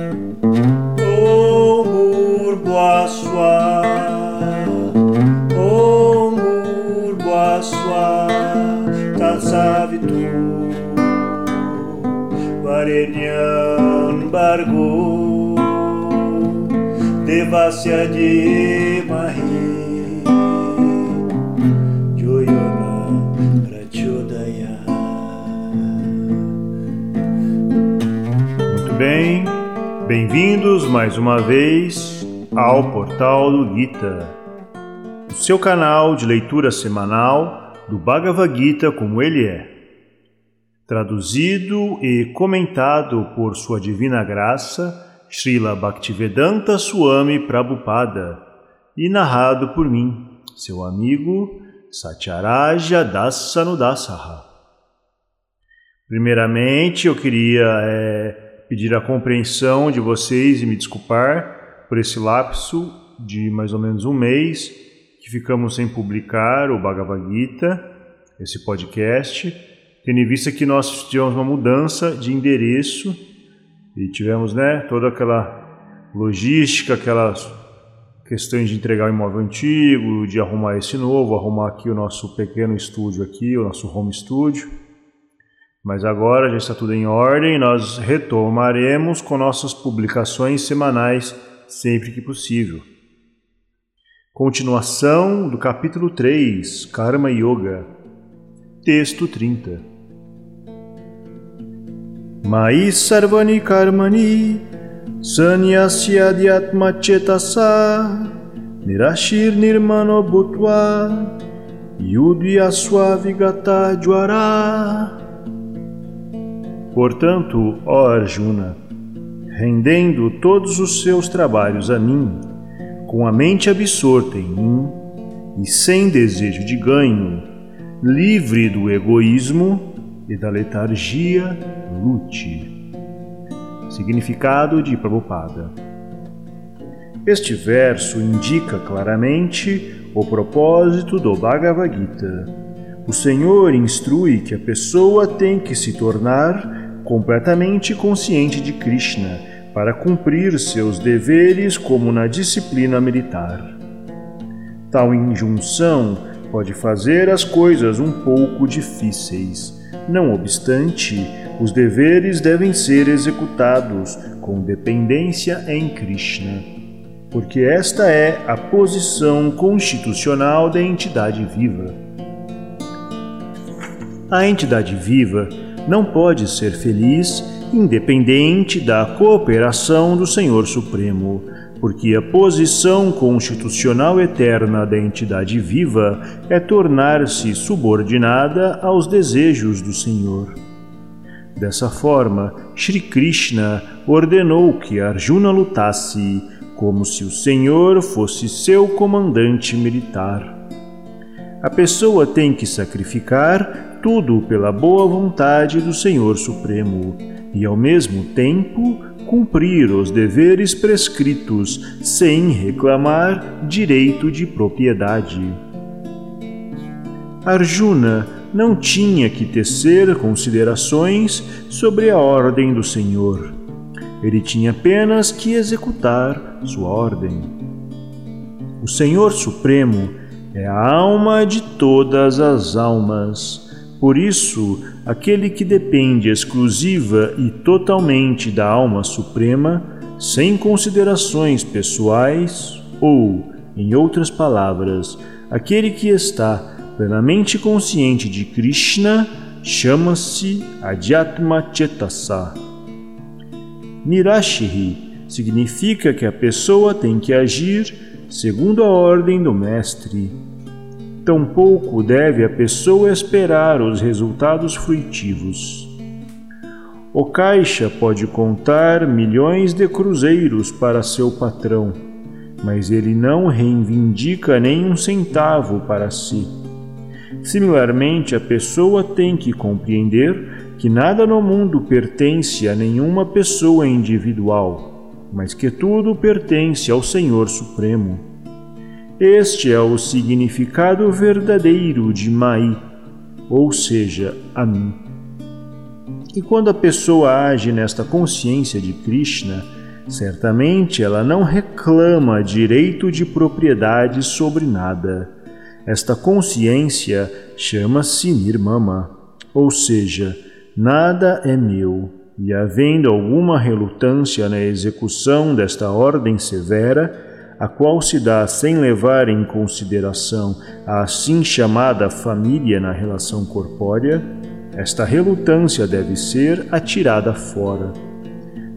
Om Bhurvaswa Om Bhurvaswa Tatsavitu Varenyam Bargo Devasya Mahi Joyona bem-vindos mais uma vez ao Portal do Gita, o seu canal de leitura semanal do Bhagavad Gita como ele é, traduzido e comentado por Sua Divina Graça, Srila Bhaktivedanta Swami Prabhupada, e narrado por mim, seu amigo Satyaraja Dasanudasaha. Primeiramente, eu queria é, pedir a compreensão de vocês e me desculpar por esse lapso de mais ou menos um mês que ficamos sem publicar o Bhagavad Gita, esse podcast, tendo em vista que nós tivemos uma mudança de endereço e tivemos né, toda aquela logística, aquelas questões de entregar o imóvel antigo, de arrumar esse novo, arrumar aqui o nosso pequeno estúdio aqui, o nosso home studio. Mas agora já está tudo em ordem, nós retomaremos com nossas publicações semanais sempre que possível. Continuação do capítulo 3, Karma Yoga. Texto 30. Mai sarvani karmani sanyasya adhyatma chetasa nirashir nirmano bhutva yudhyasva vigata jwara Portanto, ó Arjuna, rendendo todos os seus trabalhos a mim, com a mente absorta em mim e sem desejo de ganho, livre do egoísmo e da letargia, lute. Significado de Prabhupada. Este verso indica claramente o propósito do Bhagavad Gita. O Senhor instrui que a pessoa tem que se tornar completamente consciente de Krishna para cumprir seus deveres como na disciplina militar. Tal injunção pode fazer as coisas um pouco difíceis. Não obstante, os deveres devem ser executados com dependência em Krishna, porque esta é a posição constitucional da entidade viva. A entidade viva não pode ser feliz independente da cooperação do Senhor Supremo, porque a posição constitucional eterna da entidade viva é tornar-se subordinada aos desejos do Senhor. Dessa forma, Sri Krishna ordenou que Arjuna lutasse como se o Senhor fosse seu comandante militar. A pessoa tem que sacrificar tudo pela boa vontade do Senhor Supremo e, ao mesmo tempo, cumprir os deveres prescritos sem reclamar direito de propriedade. Arjuna não tinha que tecer considerações sobre a ordem do Senhor. Ele tinha apenas que executar sua ordem. O Senhor Supremo é a alma de todas as almas por isso, aquele que depende exclusiva e totalmente da alma suprema, sem considerações pessoais, ou, em outras palavras, aquele que está plenamente consciente de Krishna, chama-se Adhyatma Chetasa. Nirashiri significa que a pessoa tem que agir segundo a ordem do Mestre tampouco deve a pessoa esperar os resultados fruitivos. O caixa pode contar milhões de cruzeiros para seu patrão, mas ele não reivindica nem um centavo para si. Similarmente, a pessoa tem que compreender que nada no mundo pertence a nenhuma pessoa individual, mas que tudo pertence ao Senhor Supremo. Este é o significado verdadeiro de Mai, ou seja, a mim. E quando a pessoa age nesta consciência de Krishna, Certamente ela não reclama direito de propriedade sobre nada. Esta consciência chama-se nirmama, ou seja, nada é meu, e havendo alguma relutância na execução desta ordem severa, a qual se dá sem levar em consideração a assim chamada família na relação corpórea, esta relutância deve ser atirada fora.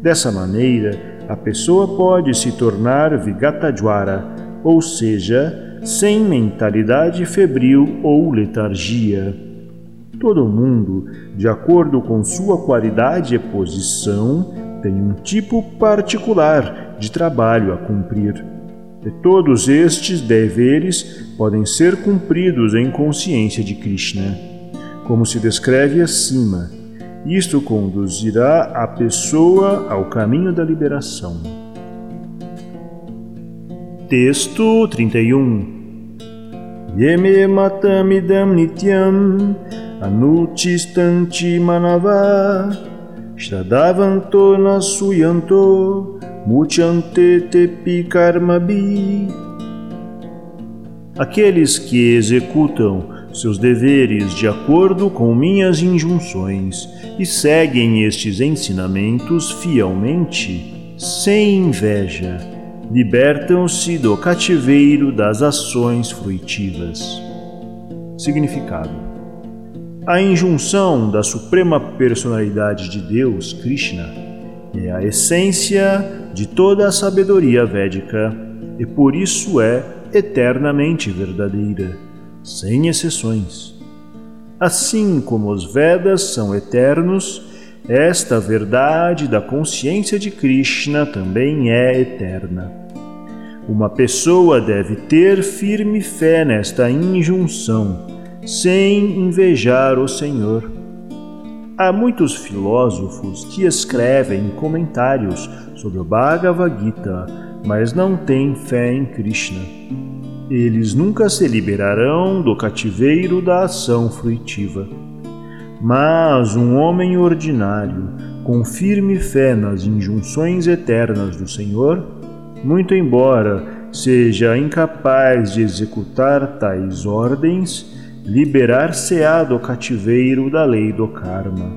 Dessa maneira, a pessoa pode se tornar Vigatajwara, ou seja, sem mentalidade febril ou letargia. Todo mundo, de acordo com sua qualidade e posição, tem um tipo particular de trabalho a cumprir. E todos estes deveres podem ser cumpridos em consciência de Krishna, como se descreve acima isto conduzirá a pessoa ao caminho da liberação. Texto 31 Yeme matamidam nityam anuchistanti manava Shradavanto nasuyanto muchante tepi karmabi Aqueles que executam seus deveres de acordo com minhas injunções e seguem estes ensinamentos fielmente, sem inveja, libertam-se do cativeiro das ações fruitivas. Significado: A injunção da Suprema Personalidade de Deus, Krishna, é a essência de toda a sabedoria védica e por isso é eternamente verdadeira sem exceções. Assim como os Vedas são eternos, esta verdade da consciência de Krishna também é eterna. Uma pessoa deve ter firme fé nesta injunção, sem invejar o Senhor. Há muitos filósofos que escrevem comentários sobre o Bhagavad Gita, mas não têm fé em Krishna. Eles nunca se liberarão do cativeiro da ação fruitiva. Mas um homem ordinário, com firme fé nas injunções eternas do Senhor, muito embora seja incapaz de executar tais ordens, liberar-se-á do cativeiro da lei do karma.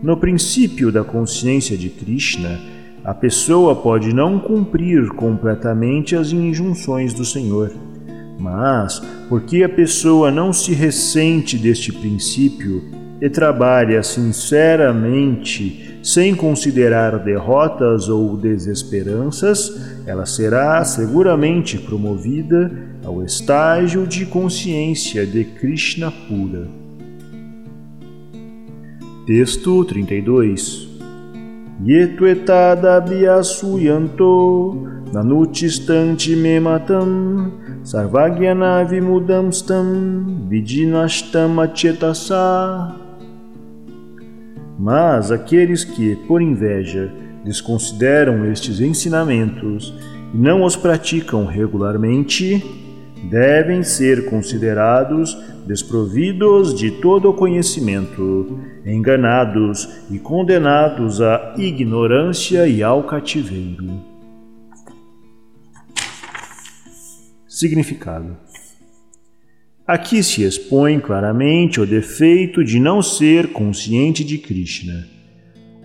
No princípio da consciência de Krishna, a pessoa pode não cumprir completamente as injunções do Senhor, mas porque a pessoa não se ressente deste princípio e trabalha sinceramente, sem considerar derrotas ou desesperanças, ela será seguramente promovida ao estágio de consciência de Krishna pura. Texto 32 Yetuetadabhyasuyanto nanuchistanti me matam sarvagyanavi-mudamstam vidinashtam achetasa. Mas aqueles que, por inveja, desconsideram estes ensinamentos e não os praticam regularmente, devem ser considerados desprovidos de todo o conhecimento, enganados e condenados à ignorância e ao cativeiro. Significado: Aqui se expõe claramente o defeito de não ser consciente de Krishna.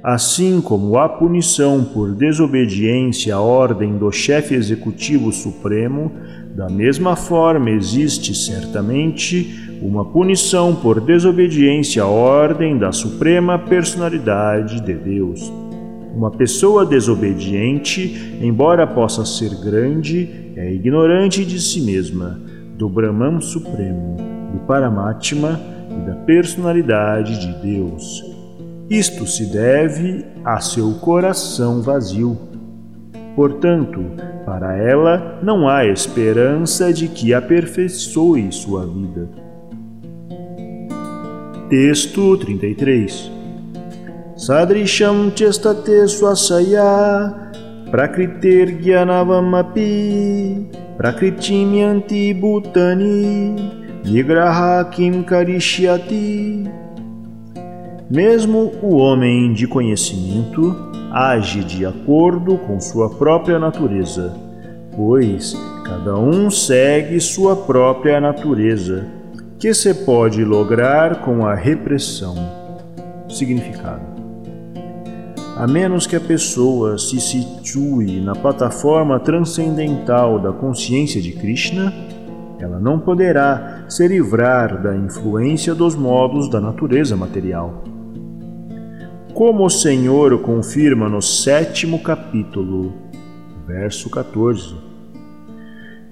Assim como a punição por desobediência à ordem do chefe executivo supremo, da mesma forma existe certamente uma punição por desobediência à ordem da Suprema Personalidade de Deus. Uma pessoa desobediente, embora possa ser grande, é ignorante de si mesma, do Brahman Supremo, do Paramatma e da personalidade de Deus. Isto se deve a seu coração vazio. Portanto, para ela não há esperança de que aperfeiçoe sua vida. Texto 33 Sadrisham chestate swasaya prakriter gyanavamapi prakritim yanti bhutani vigraha kim karishyati Mesmo o homem de conhecimento age de acordo com sua própria natureza, pois cada um segue sua própria natureza, que se pode lograr com a repressão. Significado a menos que a pessoa se situe na plataforma transcendental da consciência de Krishna, ela não poderá se livrar da influência dos modos da natureza material. Como o Senhor confirma no sétimo capítulo, verso 14.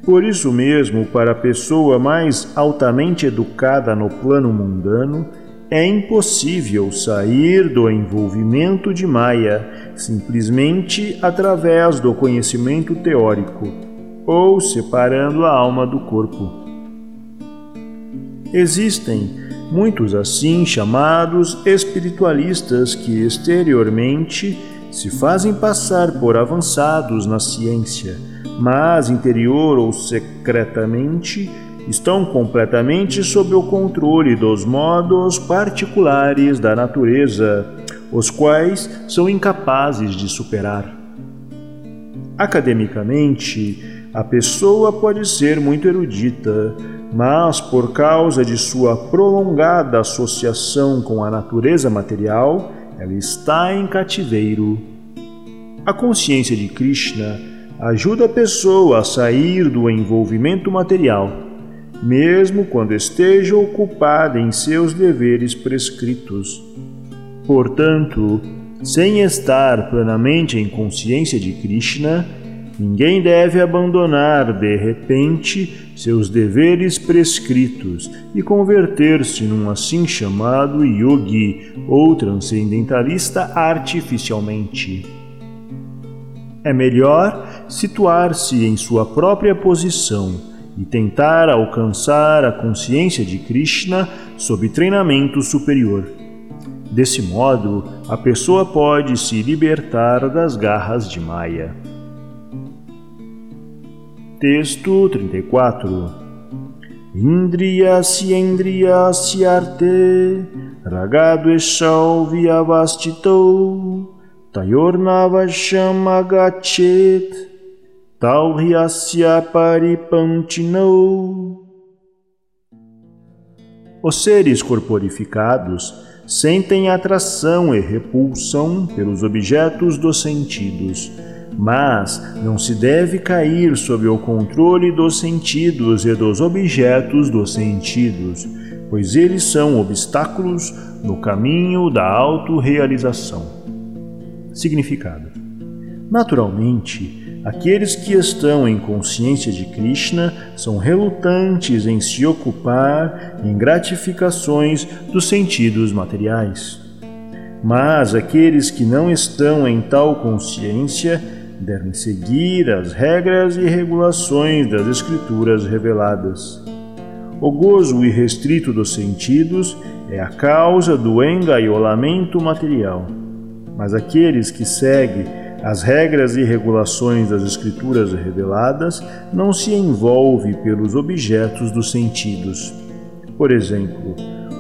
Por isso mesmo, para a pessoa mais altamente educada no plano mundano, é impossível sair do envolvimento de Maya simplesmente através do conhecimento teórico ou separando a alma do corpo. Existem muitos assim chamados espiritualistas que exteriormente se fazem passar por avançados na ciência, mas interior ou secretamente estão completamente sob o controle dos modos particulares da natureza, os quais são incapazes de superar. Academicamente, a pessoa pode ser muito erudita, mas por causa de sua prolongada associação com a natureza material, ela está em cativeiro. A consciência de Krishna ajuda a pessoa a sair do envolvimento material mesmo quando esteja ocupada em seus deveres prescritos. Portanto, sem estar plenamente em consciência de Krishna, ninguém deve abandonar de repente seus deveres prescritos e converter-se num assim chamado yogi ou transcendentalista artificialmente. É melhor situar-se em sua própria posição e tentar alcançar a consciência de Krishna sob treinamento superior. Desse modo, a pessoa pode se libertar das garras de Maya. Texto 34 Indriyasya indriyasya arte ragado eshau vyavastitou tayornavasham agachet Talhyasya Paripantinou. Os seres corporificados sentem atração e repulsão pelos objetos dos sentidos, mas não se deve cair sob o controle dos sentidos e dos objetos dos sentidos, pois eles são obstáculos no caminho da autorrealização. Significado: Naturalmente, Aqueles que estão em consciência de Krishna são relutantes em se ocupar em gratificações dos sentidos materiais. Mas aqueles que não estão em tal consciência devem seguir as regras e regulações das Escrituras reveladas. O gozo irrestrito dos sentidos é a causa do engaiolamento material, mas aqueles que seguem as regras e regulações das Escrituras reveladas não se envolve pelos objetos dos sentidos. Por exemplo,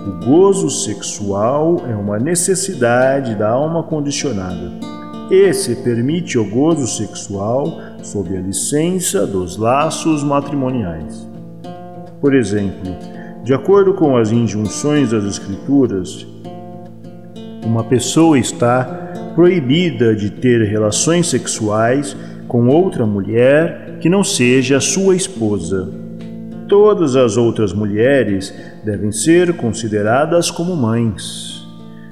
o gozo sexual é uma necessidade da alma condicionada. Esse permite o gozo sexual sob a licença dos laços matrimoniais. Por exemplo, de acordo com as injunções das Escrituras, uma pessoa está proibida de ter relações sexuais com outra mulher que não seja sua esposa. Todas as outras mulheres devem ser consideradas como mães.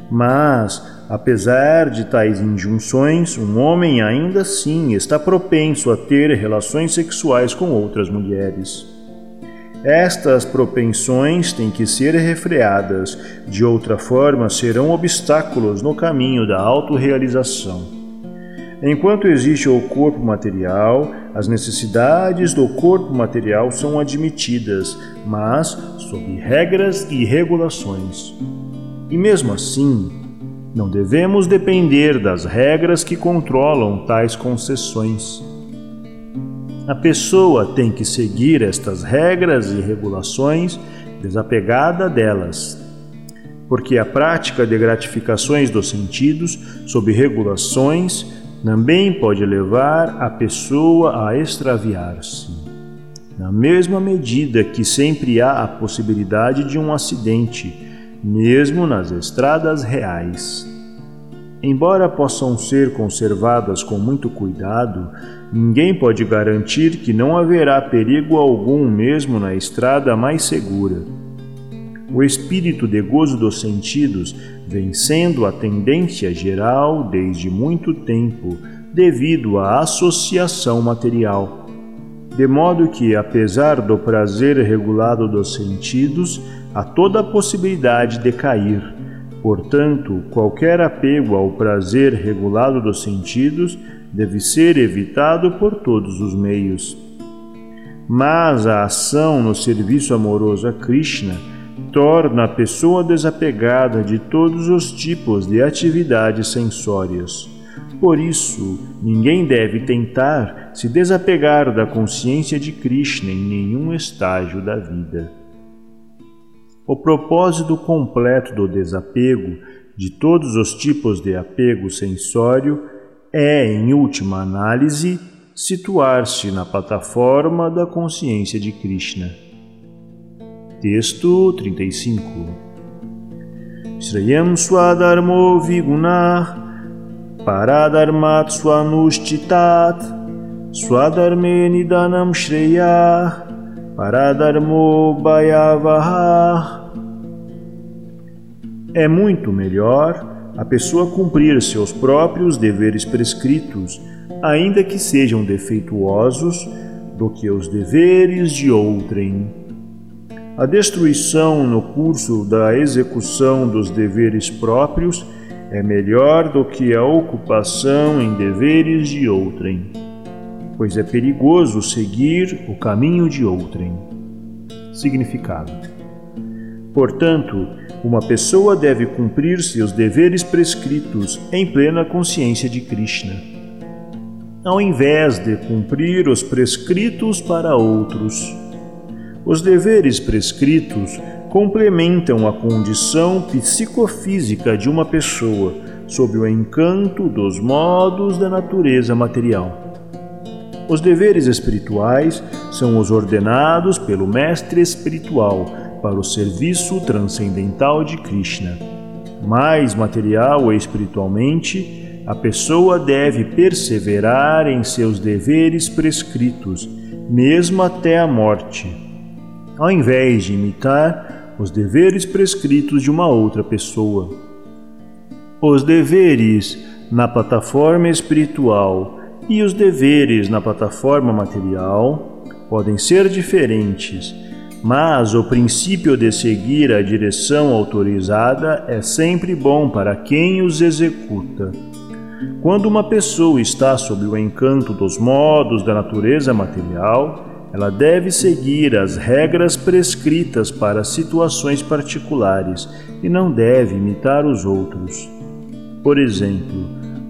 Mas, apesar de tais injunções, um homem ainda assim está propenso a ter relações sexuais com outras mulheres. Estas propensões têm que ser refreadas, de outra forma serão obstáculos no caminho da autorrealização. Enquanto existe o corpo material, as necessidades do corpo material são admitidas, mas sob regras e regulações. E mesmo assim, não devemos depender das regras que controlam tais concessões. A pessoa tem que seguir estas regras e regulações desapegada delas. porque a prática de gratificações dos sentidos, sob regulações, também pode levar a pessoa a extraviar-se. Na mesma medida que sempre há a possibilidade de um acidente, mesmo nas estradas reais. Embora possam ser conservadas com muito cuidado, ninguém pode garantir que não haverá perigo algum mesmo na estrada mais segura. O espírito de gozo dos sentidos vem sendo a tendência geral desde muito tempo, devido à associação material. De modo que, apesar do prazer regulado dos sentidos, há toda a possibilidade de cair. Portanto, qualquer apego ao prazer regulado dos sentidos deve ser evitado por todos os meios. Mas a ação no serviço amoroso a Krishna torna a pessoa desapegada de todos os tipos de atividades sensórias. Por isso, ninguém deve tentar se desapegar da consciência de Krishna em nenhum estágio da vida. O propósito completo do desapego de todos os tipos de apego sensório é, em última análise, situar-se na plataforma da consciência de Krishna. Texto 35 Shreyam Swadharmo Vigunah Paradharmat Swanushchitat Swadharme Nidanam Shreyah Paradharmo Bhayavah É muito melhor a pessoa cumprir seus próprios deveres prescritos, ainda que sejam defeituosos, do que os deveres de outrem. A destruição no curso da execução dos deveres próprios é melhor do que a ocupação em deveres de outrem, pois é perigoso seguir o caminho de outrem. Significado: Portanto, uma pessoa deve cumprir seus deveres prescritos em plena consciência de Krishna, ao invés de cumprir os prescritos para outros. Os deveres prescritos complementam a condição psicofísica de uma pessoa sob o encanto dos modos da natureza material. Os deveres espirituais são os ordenados pelo mestre espiritual para o serviço transcendental de Krishna. Mais material e espiritualmente, a pessoa deve perseverar em seus deveres prescritos, mesmo até a morte ao invés de imitar os deveres prescritos de uma outra pessoa. Os deveres na plataforma espiritual e os deveres na plataforma material podem ser diferentes, mas o princípio de seguir a direção autorizada é sempre bom para quem os executa. Quando uma pessoa está sob o encanto dos modos da natureza material, ela deve seguir as regras prescritas para situações particulares e não deve imitar os outros. Por exemplo,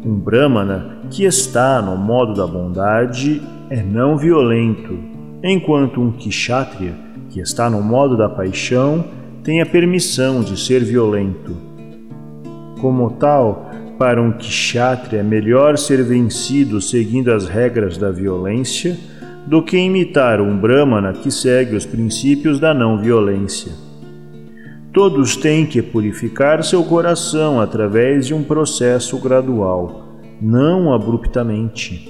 um Brahmana que está no modo da bondade é não violento, enquanto um Kshatriya que está no modo da paixão tem a permissão de ser violento. Como tal, para um Kshatriya é melhor ser vencido seguindo as regras da violência do que imitar um Brahmana que segue os princípios da não violência. Todos têm que purificar seu coração através de um processo gradual, não abruptamente.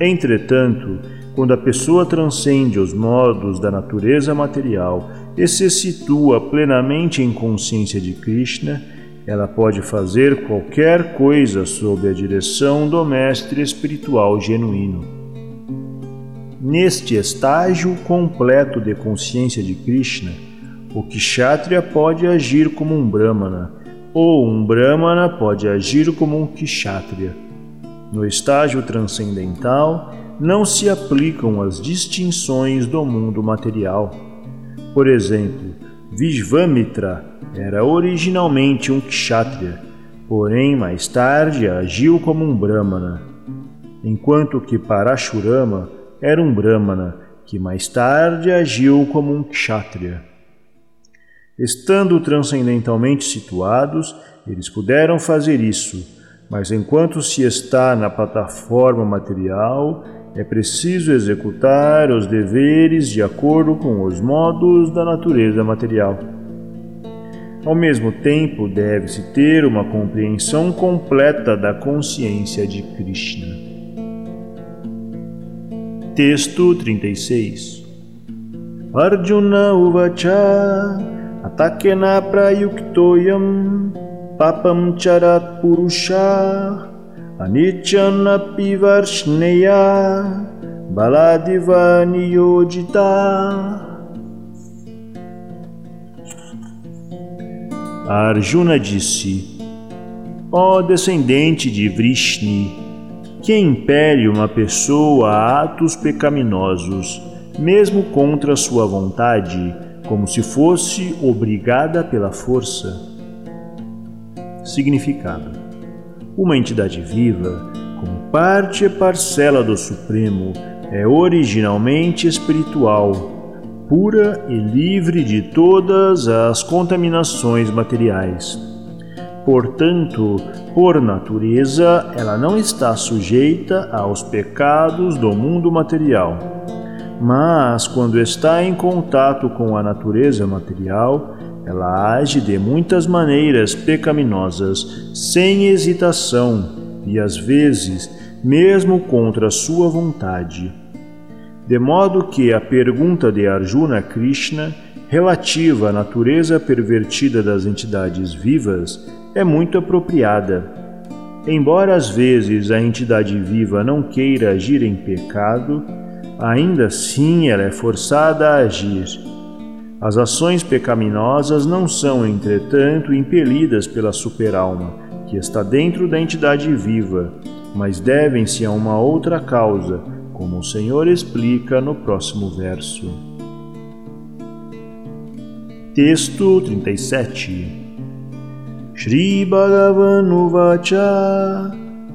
Entretanto, quando a pessoa transcende os modos da natureza material e se situa plenamente em consciência de Krishna, ela pode fazer qualquer coisa sob a direção do mestre espiritual genuíno. Neste estágio completo de consciência de Krishna, o Kshatriya pode agir como um Brahmana, ou um Brahmana pode agir como um Kshatriya. No estágio transcendental, não se aplicam as distinções do mundo material. Por exemplo, Vishvamitra era originalmente um Kshatriya, porém mais tarde agiu como um Brahmana, enquanto que Parashurama era um Brahmana que mais tarde agiu como um Kshatriya. Estando transcendentalmente situados, eles puderam fazer isso, mas enquanto se está na plataforma material, é preciso executar os deveres de acordo com os modos da natureza material. Ao mesmo tempo, deve-se ter uma compreensão completa da consciência de Krishna. Texto 36 Arjuna Uvacha Atakena Prayuktoyam Papam Charat Purusha Anityanapi Varshneya Baladiva Niyojita. Arjuna disse: Ó oh, descendente de Vrishni, que impele uma pessoa a atos pecaminosos, mesmo contra sua vontade, como se fosse obrigada pela força. Significado: Uma entidade viva, como parte e parcela do Supremo, é originalmente espiritual pura e livre de todas as contaminações materiais. Portanto, por natureza, ela não está sujeita aos pecados do mundo material. Mas, quando está em contato com a natureza material, ela age de muitas maneiras pecaminosas, sem hesitação e, às vezes, mesmo contra sua vontade. De modo que a pergunta de Arjuna Krishna, relativa à natureza pervertida das entidades vivas, é muito apropriada. Embora às vezes a entidade viva não queira agir em pecado, ainda assim ela é forçada a agir. As ações pecaminosas não são, entretanto, impelidas pela superalma, que está dentro da entidade viva, mas devem-se a uma outra causa como o Senhor explica no próximo verso. Texto 37 Shri Bhagavan Vacha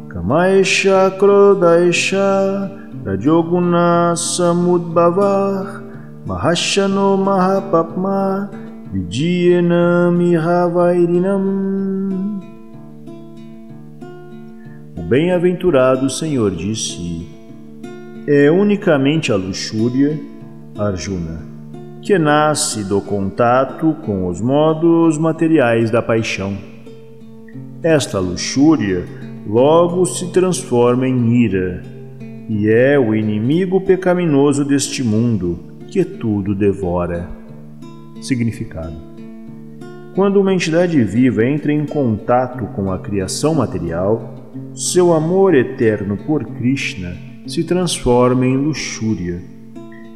Kamaisha Krodaisha Rajoguna Samudbhavah Mahashano Mahapapma Vijayana Mihavairinam O bem-aventurado Senhor disse é unicamente a luxúria, Arjuna, que nasce do contato com os modos materiais da paixão. Esta luxúria logo se transforma em ira e é o inimigo pecaminoso deste mundo que tudo devora. Significado: Quando uma entidade viva entra em contato com a criação material, seu amor eterno por Krishna se transforma em luxúria,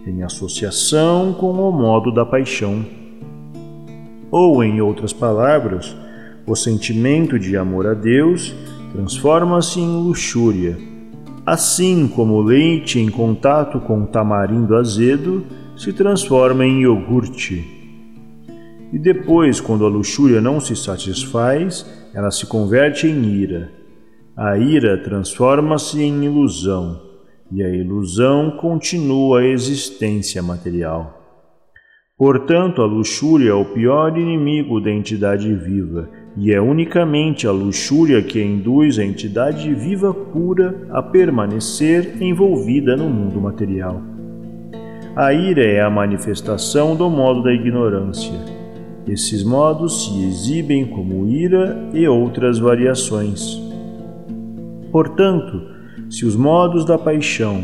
em associação com o modo da paixão. Ou, em outras palavras, o sentimento de amor a Deus transforma-se em luxúria, assim como o leite em contato com tamarindo azedo se transforma em iogurte. E depois, quando a luxúria não se satisfaz, ela se converte em ira. A ira transforma-se em ilusão e a ilusão continua a existência material. Portanto, a luxúria é o pior inimigo da entidade viva, e é unicamente a luxúria que induz a entidade viva pura a permanecer envolvida no mundo material. A ira é a manifestação do modo da ignorância. Esses modos se exibem como ira e outras variações. Portanto, se os modos da paixão,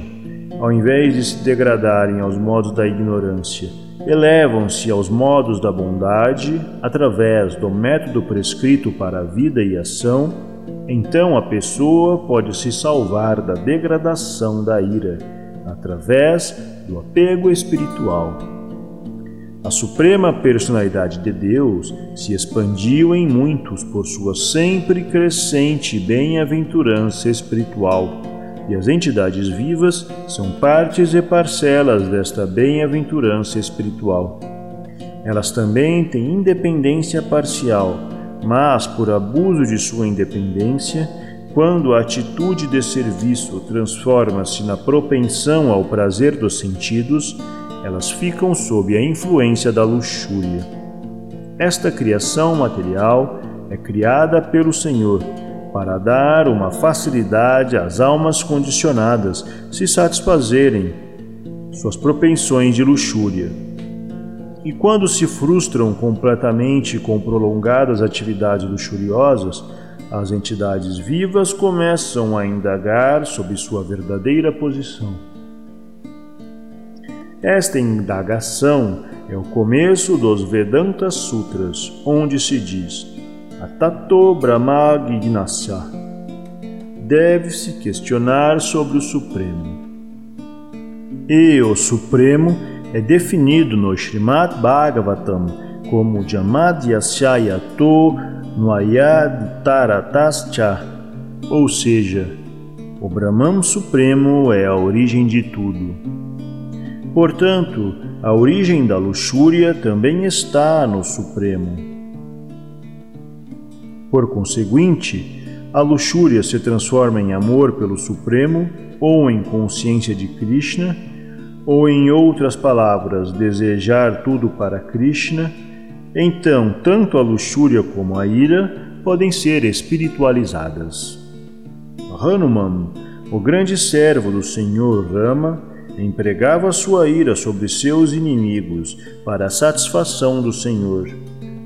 ao invés de se degradarem aos modos da ignorância, elevam-se aos modos da bondade através do método prescrito para a vida e ação, então a pessoa pode se salvar da degradação da ira através do apego espiritual. A suprema personalidade de Deus se expandiu em muitos por sua sempre crescente bem-aventurança espiritual e as entidades vivas são partes e parcelas desta bem-aventurança espiritual. Elas também têm independência parcial, mas por abuso de sua independência, quando a atitude de serviço transforma-se na propensão ao prazer dos sentidos, elas ficam sob a influência da luxúria. Esta criação material é criada pelo Senhor para dar uma facilidade às almas condicionadas se satisfazerem suas propensões de luxúria. E quando se frustram completamente com prolongadas atividades luxuriosas, as entidades vivas começam a indagar sobre sua verdadeira posição. Esta indagação é o começo dos Vedanta Sutras, onde se diz Atato Brahma Gignasya. Deve-se questionar sobre o Supremo. E o Supremo é definido no Srimad Bhagavatam como Jamadhyasyayato Nuayaditaratascha, ou seja, o Brahman Supremo é a origem de tudo. Portanto, a origem da luxúria também está no Supremo. Por conseguinte, a luxúria se transforma em amor pelo Supremo ou em consciência de Krishna, ou em outras palavras, desejar tudo para Krishna então, tanto a luxúria como a ira podem ser espiritualizadas. Hanuman, o grande servo do Senhor Rama, empregava sua ira sobre seus inimigos para a satisfação do Senhor.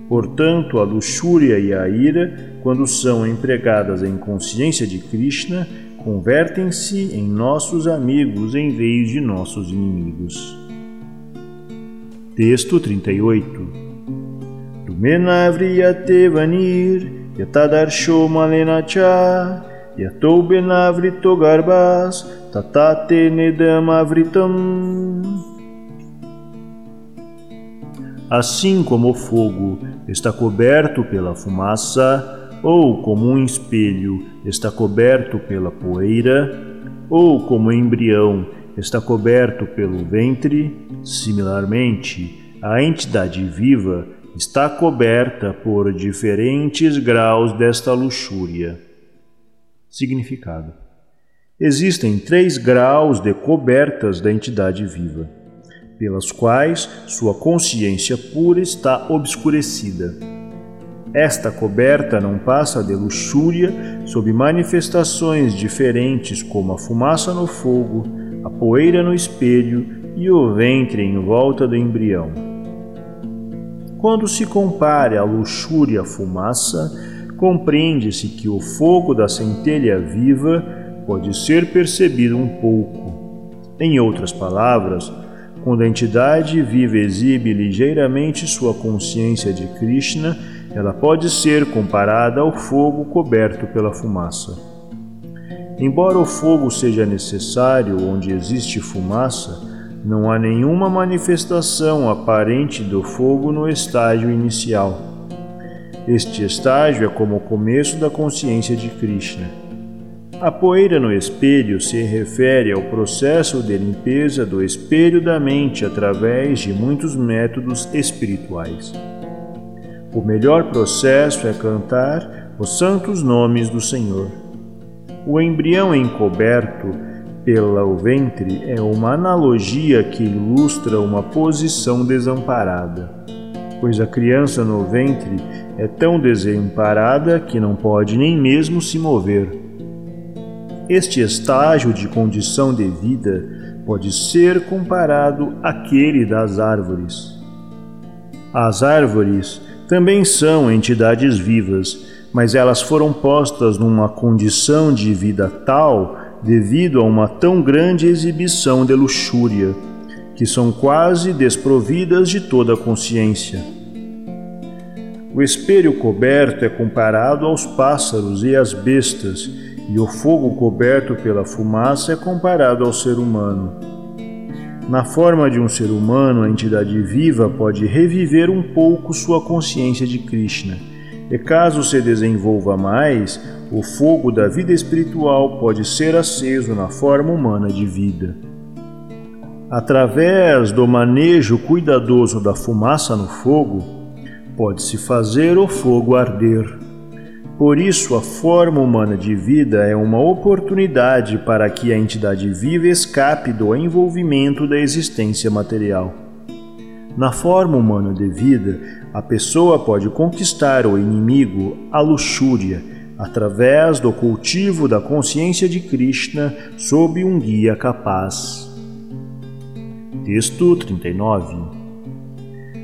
Portanto, a luxúria e a ira, quando são empregadas em consciência de Krishna, convertem-se em nossos amigos em vez de nossos inimigos. Texto 38 Mena vriyate vanir yatadarsho malena cha yato benavrito garbas tatate nedam avritam. Assim como o fogo está coberto pela fumaça, ou como um espelho está coberto pela poeira, ou como embrião está coberto pelo ventre, similarmente, a entidade viva está coberta por diferentes graus desta luxúria. Significado: Existem três graus de cobertas da entidade viva, pelas quais sua consciência pura está obscurecida. Esta coberta não passa de luxúria sob manifestações diferentes como a fumaça no fogo, a poeira no espelho e o ventre em volta do embrião. Quando se compare a luxúria à fumaça, compreende-se que o fogo da centelha viva pode ser percebido um pouco. Em outras palavras, quando a entidade viva exibe ligeiramente sua consciência de Krishna, ela pode ser comparada ao fogo coberto pela fumaça. Embora o fogo seja necessário onde existe fumaça, não há nenhuma manifestação aparente do fogo no estágio inicial. Este estágio é como o começo da consciência de Krishna. A poeira no espelho se refere ao processo de limpeza do espelho da mente através de muitos métodos espirituais. O melhor processo é cantar os santos nomes do Senhor. O embrião encoberto pelo ventre é uma analogia que ilustra uma posição desamparada, pois a criança no ventre é tão desamparada que não pode nem mesmo se mover. Este estágio de condição de vida pode ser comparado àquele das árvores. As árvores também são entidades vivas, mas elas foram postas numa condição de vida tal devido a uma tão grande exibição de luxúria, que são quase desprovidas de toda consciência. O espelho coberto é comparado aos pássaros e às bestas, e o fogo coberto pela fumaça é comparado ao ser humano. Na forma de um ser humano, a entidade viva pode reviver um pouco sua consciência de Krishna e caso se desenvolva mais, o fogo da vida espiritual pode ser aceso na forma humana de vida. Através do manejo cuidadoso da fumaça no fogo, pode-se fazer o fogo arder. Por isso, a forma humana de vida é uma oportunidade para que a entidade viva escape do envolvimento da existência material. na forma humana devida, a pessoa pode conquistar o inimigo, a luxúria, através do cultivo da consciência de Krishna sob um guia capaz. Texto 39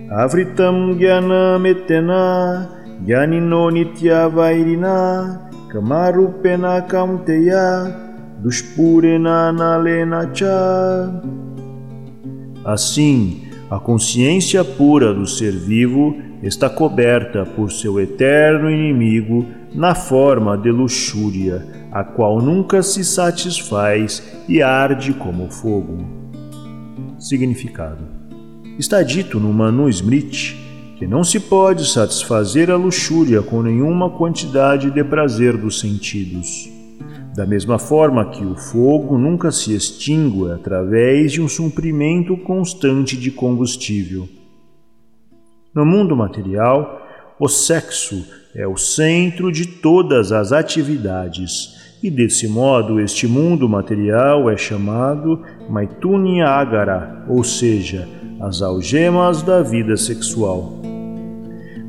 Avritam Gyanametena Gyanino Nityavairina Kamarupena Kaunteya Dushpurena Nalena Cha Assim, a consciência pura do ser vivo está coberta por seu eterno inimigo na forma de luxúria, a qual nunca se satisfaz e arde como fogo. Significado: Está dito no Manu Smriti que não se pode satisfazer a luxúria com nenhuma quantidade de prazer dos sentidos. Da mesma forma que o fogo nunca se extingue através de um suprimento constante de combustível. No mundo material, o sexo é o centro de todas as atividades, e desse modo este mundo material é chamado Maitunyagara, ou seja, as algemas da vida sexual.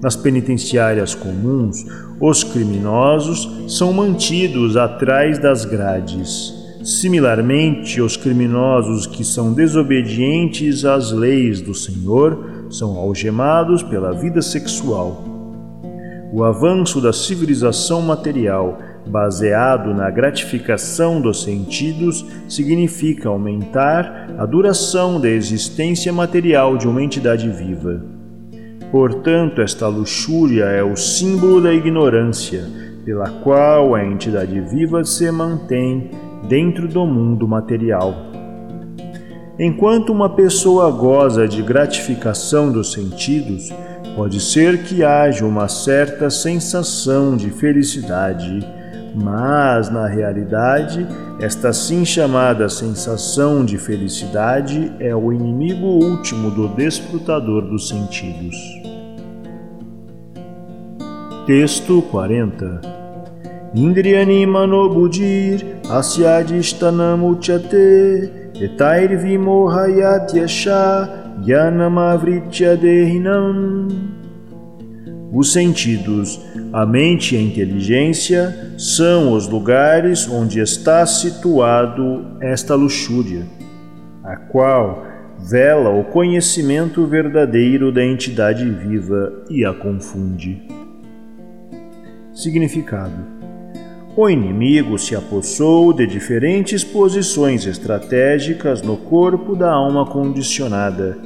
Nas penitenciárias comuns, os criminosos são mantidos atrás das grades. Similarmente, os criminosos que são desobedientes às leis do Senhor são algemados pela vida sexual. O avanço da civilização material, baseado na gratificação dos sentidos, significa aumentar a duração da existência material de uma entidade viva. Portanto, esta luxúria é o símbolo da ignorância, pela qual a entidade viva se mantém dentro do mundo material. Enquanto uma pessoa goza de gratificação dos sentidos, pode ser que haja uma certa sensação de felicidade, mas na realidade, esta assim chamada sensação de felicidade é o inimigo último do desfrutador dos sentidos. Texto 40 Indriyani manobudir asyadishtanamuchate etairvimohayatyasha gyanamavritya dehinam Os sentidos, a mente e a inteligência são os lugares onde está situado esta luxúria, a qual vela o conhecimento verdadeiro da entidade viva e a confunde. Significado: O inimigo se apossou de diferentes posições estratégicas no corpo da alma condicionada,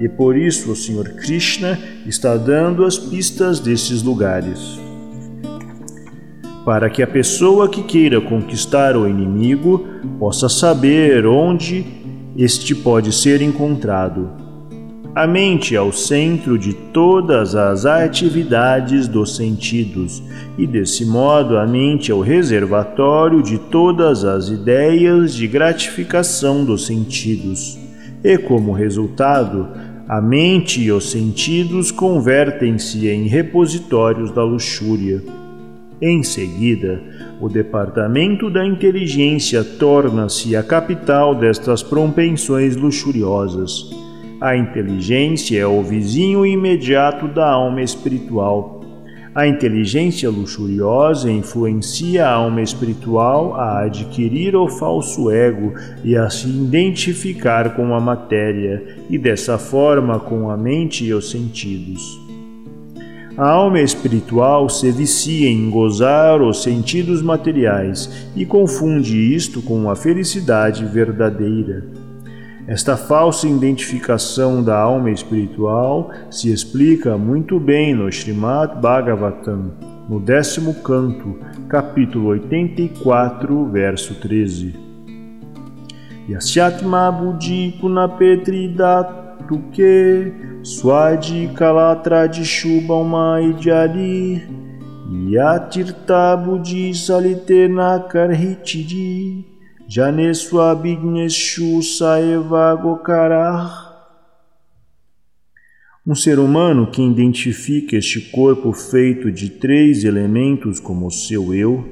e por isso o Senhor Krishna está dando as pistas desses lugares. Para que a pessoa que queira conquistar o inimigo possa saber onde este pode ser encontrado a mente é o centro de todas as atividades dos sentidos, e desse modo a mente é o reservatório de todas as ideias de gratificação dos sentidos. E como resultado, a mente e os sentidos convertem-se em repositórios da luxúria. Em seguida, o departamento da inteligência torna-se a capital destas propensões luxuriosas. A inteligência é o vizinho imediato da alma espiritual. A inteligência luxuriosa influencia a alma espiritual a adquirir o falso ego e a se identificar com a matéria, e dessa forma com a mente e os sentidos. A alma espiritual se vicia em gozar os sentidos materiais e confunde isto com a felicidade verdadeira. Esta falsa identificação da alma espiritual se explica muito bem no Srimad Bhagavatam, no décimo canto, capítulo 84, verso 13. Yasyatma buddhi punapetri datuke swadi kalatra de shubhauma idjari yatirta buddhi salite nakarhitidi Janesu Abhigneshu Saevagokarar. Um ser humano que identifica este corpo feito de três elementos como seu eu,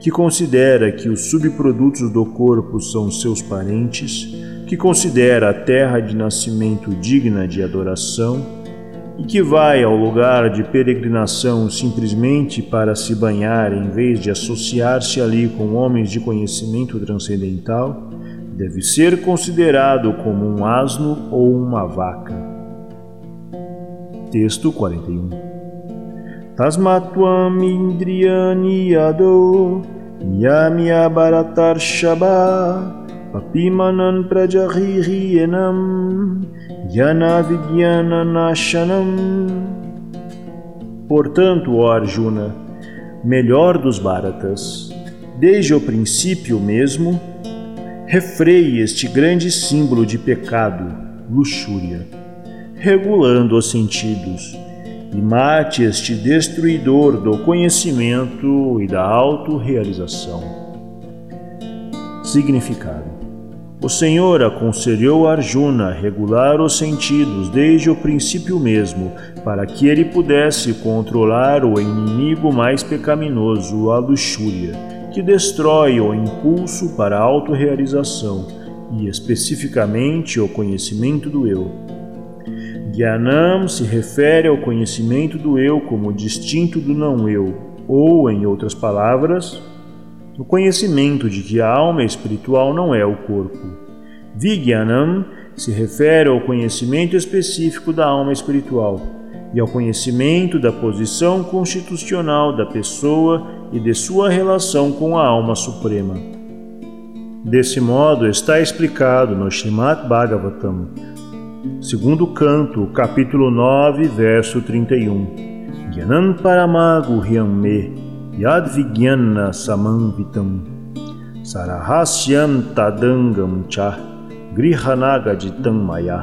que considera que os subprodutos do corpo são seus parentes, que considera a terra de nascimento digna de adoração e que vai ao lugar de peregrinação simplesmente para se banhar em vez de associar-se ali com homens de conhecimento transcendental, deve ser considerado como um asno ou uma vaca. Texto 41 Tasmatvam indriyani yado Yamya baratar shaba Papimanan prajahihienam Yana nashanam Portanto, ó Arjuna, melhor dos Bharatas, desde o princípio mesmo, refreie este grande símbolo de pecado, luxúria, regulando os sentidos, e mate este destruidor do conhecimento e da autorrealização. Significado o Senhor aconselhou Arjuna regular os sentidos desde o princípio mesmo, para que ele pudesse controlar o inimigo mais pecaminoso, a luxúria, que destrói o impulso para a autorrealização e, especificamente, o conhecimento do eu. Gyanam se refere ao conhecimento do eu como distinto do não-eu, ou, em outras palavras, o conhecimento de que a alma espiritual não é o corpo. Vijnanam se refere ao conhecimento específico da alma espiritual e ao conhecimento da posição constitucional da pessoa e de sua relação com a alma suprema. Desse modo está explicado no Srimad Bhagavatam, segundo canto, capítulo 9, verso 31. Gyanam Paramagu Me Yadvigyana Samanvitam Sarahasyam Tadangam Cha Grihanagaditam Maya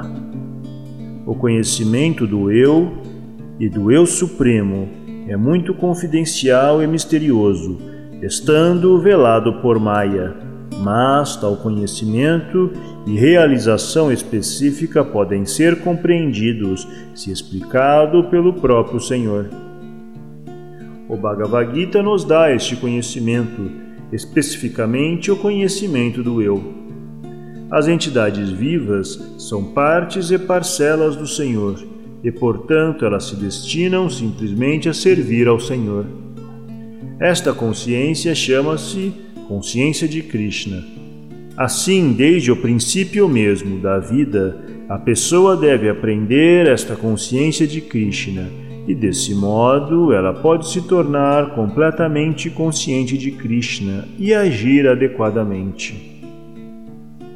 O conhecimento do Eu e do Eu Supremo é muito confidencial e misterioso, estando velado por Maya, mas tal conhecimento e realização específica podem ser compreendidos se explicado pelo próprio Senhor. O Bhagavad Gita nos dá este conhecimento, especificamente o conhecimento do eu. As entidades vivas são partes e parcelas do Senhor, e portanto elas se destinam simplesmente a servir ao Senhor. Esta consciência chama-se consciência de Krishna. Assim, desde o princípio mesmo da vida, a pessoa deve aprender esta consciência de Krishna e desse modo ela pode se tornar completamente consciente de Krishna e agir adequadamente.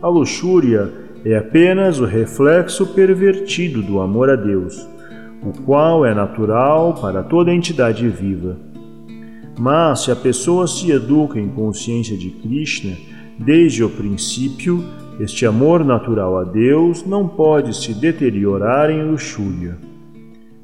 A luxúria é apenas o reflexo pervertido do amor a Deus, o qual é natural para toda entidade viva. Mas se a pessoa se educa em consciência de Krishna, desde o princípio, este amor natural a Deus não pode se deteriorar em luxúria.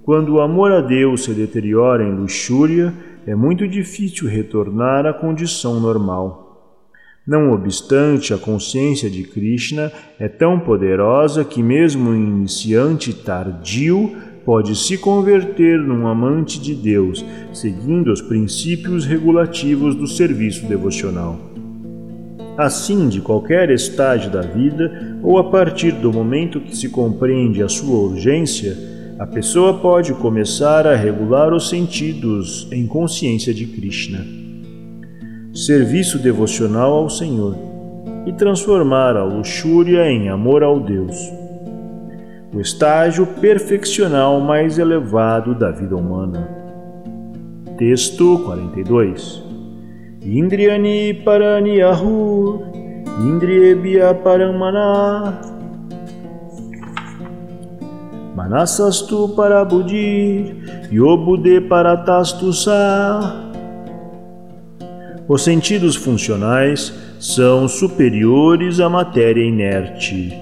Quando o amor a Deus se deteriora em luxúria, é muito difícil retornar à condição normal. Não obstante, a consciência de Krishna é tão poderosa que, mesmo um iniciante tardio, pode se converter num amante de Deus, seguindo os princípios regulativos do serviço devocional. Assim, de qualquer estágio da vida, ou a partir do momento que se compreende a sua urgência, a pessoa pode começar a regular os sentidos em consciência de Krishna. Serviço devocional ao Senhor e transformar a luxúria em amor ao Deus. O estágio perfeccional mais elevado da vida humana. Texto 42 Indriyani parani ahur Indriyebhya paramana Manasastu para budir, yobude para tastusa. Os sentidos funcionais são superiores à matéria inerte.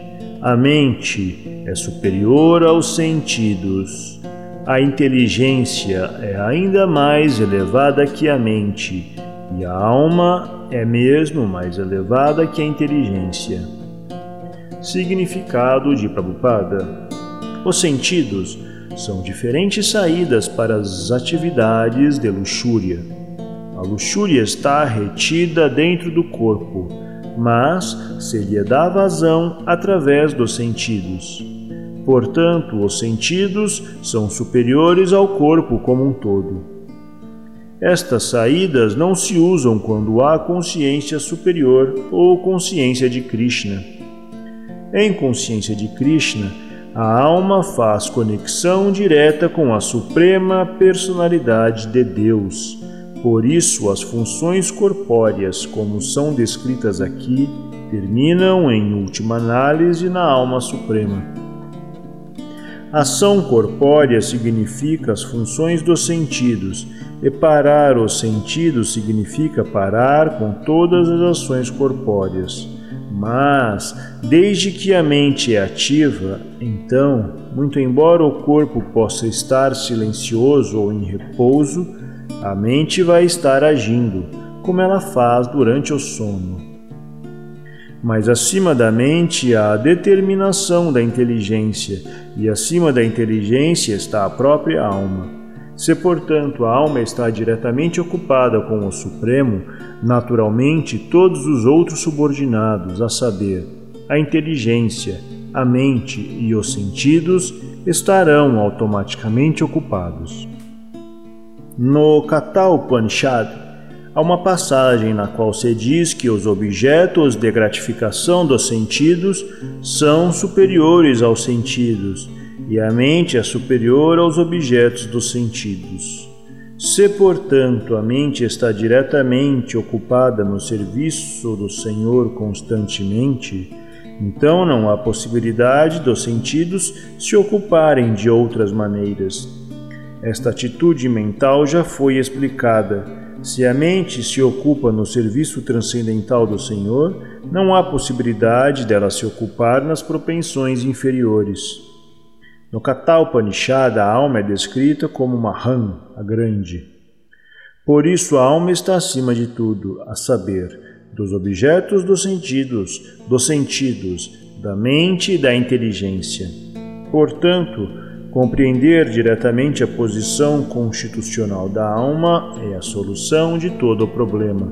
A mente é superior aos sentidos. A inteligência é ainda mais elevada que a mente, e a alma é mesmo mais elevada que a inteligência. Significado de Prabhupada os sentidos são diferentes saídas para as atividades de luxúria. A luxúria está retida dentro do corpo, mas se lhe dá vazão através dos sentidos. Portanto, os sentidos são superiores ao corpo como um todo. Estas saídas não se usam quando há consciência superior ou consciência de Krishna. Em consciência de Krishna, a alma faz conexão direta com a suprema personalidade de Deus. Por isso, as funções corpóreas, como são descritas aqui, terminam, em última análise, na alma suprema. Ação corpórea significa as funções dos sentidos, e parar os sentidos significa parar com todas as ações corpóreas. Mas, desde que a mente é ativa, então, muito embora o corpo possa estar silencioso ou em repouso, a mente vai estar agindo, como ela faz durante o sono. Mas acima da mente há a determinação da inteligência, e acima da inteligência está a própria alma. Se, portanto, a alma está diretamente ocupada com o Supremo, naturalmente todos os outros subordinados, a saber, a inteligência, a mente e os sentidos, estarão automaticamente ocupados. No Kata há uma passagem na qual se diz que os objetos de gratificação dos sentidos são superiores aos sentidos e a mente é superior aos objetos dos sentidos. Se, portanto, a mente está diretamente ocupada no serviço do Senhor constantemente, então não há possibilidade dos sentidos se ocuparem de outras maneiras. Esta atitude mental já foi explicada. Se a mente se ocupa no serviço transcendental do Senhor, não há possibilidade dela se ocupar nas propensões inferiores. No Kata Upanishad, a alma é descrita como Mahan, a grande. Por isso, a alma está acima de tudo, a saber, dos objetos dos sentidos, dos sentidos, da mente e da inteligência. Portanto, compreender diretamente a posição constitucional da alma é a solução de todo o problema.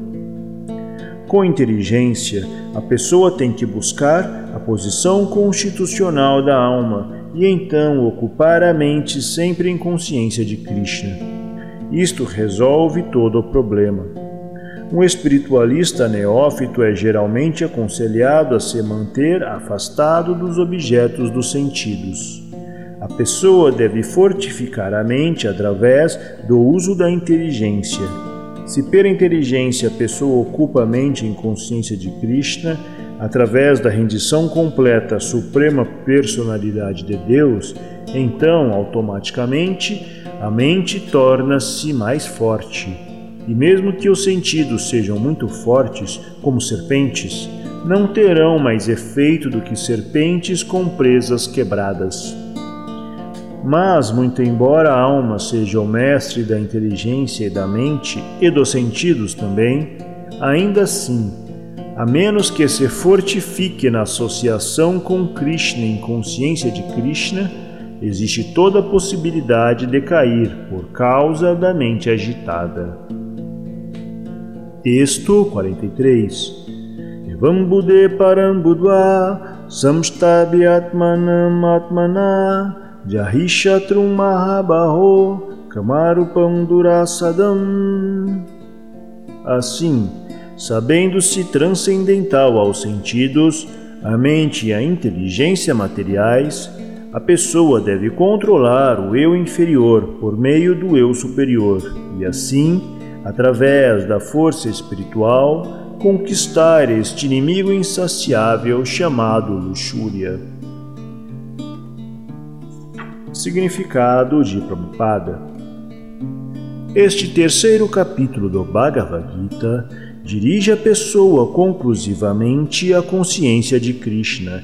Com inteligência, a pessoa tem que buscar a posição constitucional da alma e então ocupar a mente sempre em consciência de Krishna. Isto resolve todo o problema. Um espiritualista neófito é geralmente aconselhado a se manter afastado dos objetos dos sentidos. A pessoa deve fortificar a mente através do uso da inteligência. Se pela inteligência a pessoa ocupa a mente em consciência de Krishna, através da rendição completa à suprema personalidade de Deus, então automaticamente a mente torna-se mais forte. E mesmo que os sentidos sejam muito fortes, como serpentes, não terão mais efeito do que serpentes com presas quebradas. Mas, muito embora a alma seja o mestre da inteligência e da mente, e dos sentidos também, ainda assim a menos que se fortifique na associação com Krishna em consciência de Krishna, existe toda a possibilidade de cair por causa da mente agitada. Texto 43 Evam Bude Parambudva Samstabi Atmanam Atmana Jahishatrum Mahabaho Kamarupam Durasadam Assim, sabendo-se transcendental aos sentidos, a mente e a inteligência materiais, a pessoa deve controlar o eu inferior por meio do eu superior e, assim, através da força espiritual, conquistar este inimigo insaciável chamado luxúria. Significado de Prabhupada Este terceiro capítulo do Bhagavad Gita dirige a pessoa conclusivamente à consciência de Krishna,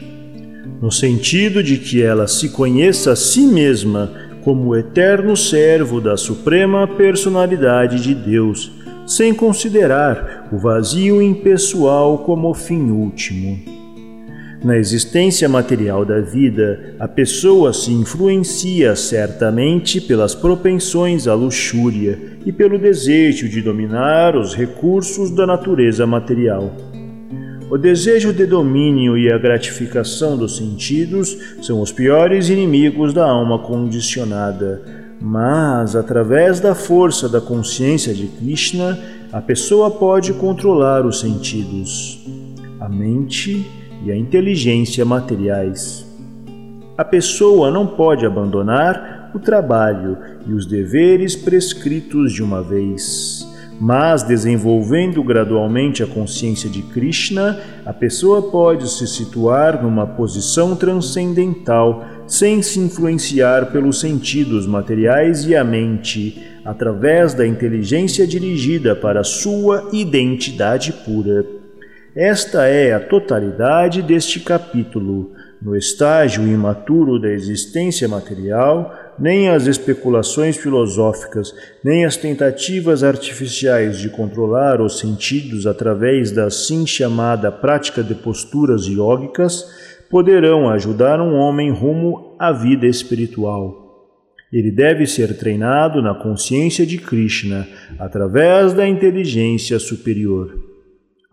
no sentido de que ela se conheça a si mesma como eterno servo da suprema personalidade de Deus, sem considerar o vazio impessoal como fim último. Na existência material da vida, a pessoa se influencia certamente pelas propensões à luxúria e pelo desejo de dominar os recursos da natureza material. O desejo de domínio e a gratificação dos sentidos são os piores inimigos da alma condicionada, mas através da força da consciência de Krishna, a pessoa pode controlar os sentidos, a mente e a inteligência materiais. A pessoa não pode abandonar o trabalho e os deveres prescritos de uma vez. Mas, desenvolvendo gradualmente a consciência de Krishna, a pessoa pode se situar numa posição transcendental sem se influenciar pelos sentidos materiais e a mente, através da inteligência dirigida para sua identidade pura. Esta é a totalidade deste capítulo. No estágio imaturo da existência material, nem as especulações filosóficas, nem as tentativas artificiais de controlar os sentidos através da assim chamada prática de posturas iógicas poderão ajudar um homem rumo à vida espiritual. Ele deve ser treinado na consciência de Krishna através da inteligência superior.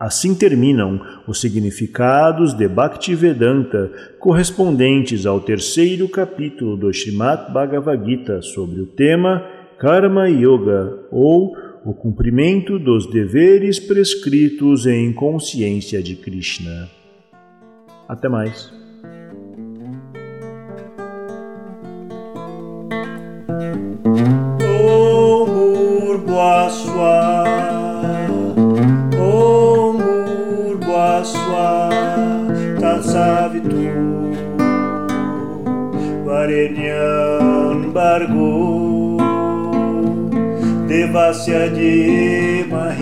Assim terminam os significados de Bhaktivedanta correspondentes ao terceiro capítulo do Srimad Bhagavad Gita sobre o tema Karma Yoga ou o cumprimento dos deveres prescritos em consciência de Krishna. Até mais. Savitu Varenyan Bargo Devasya de Mahi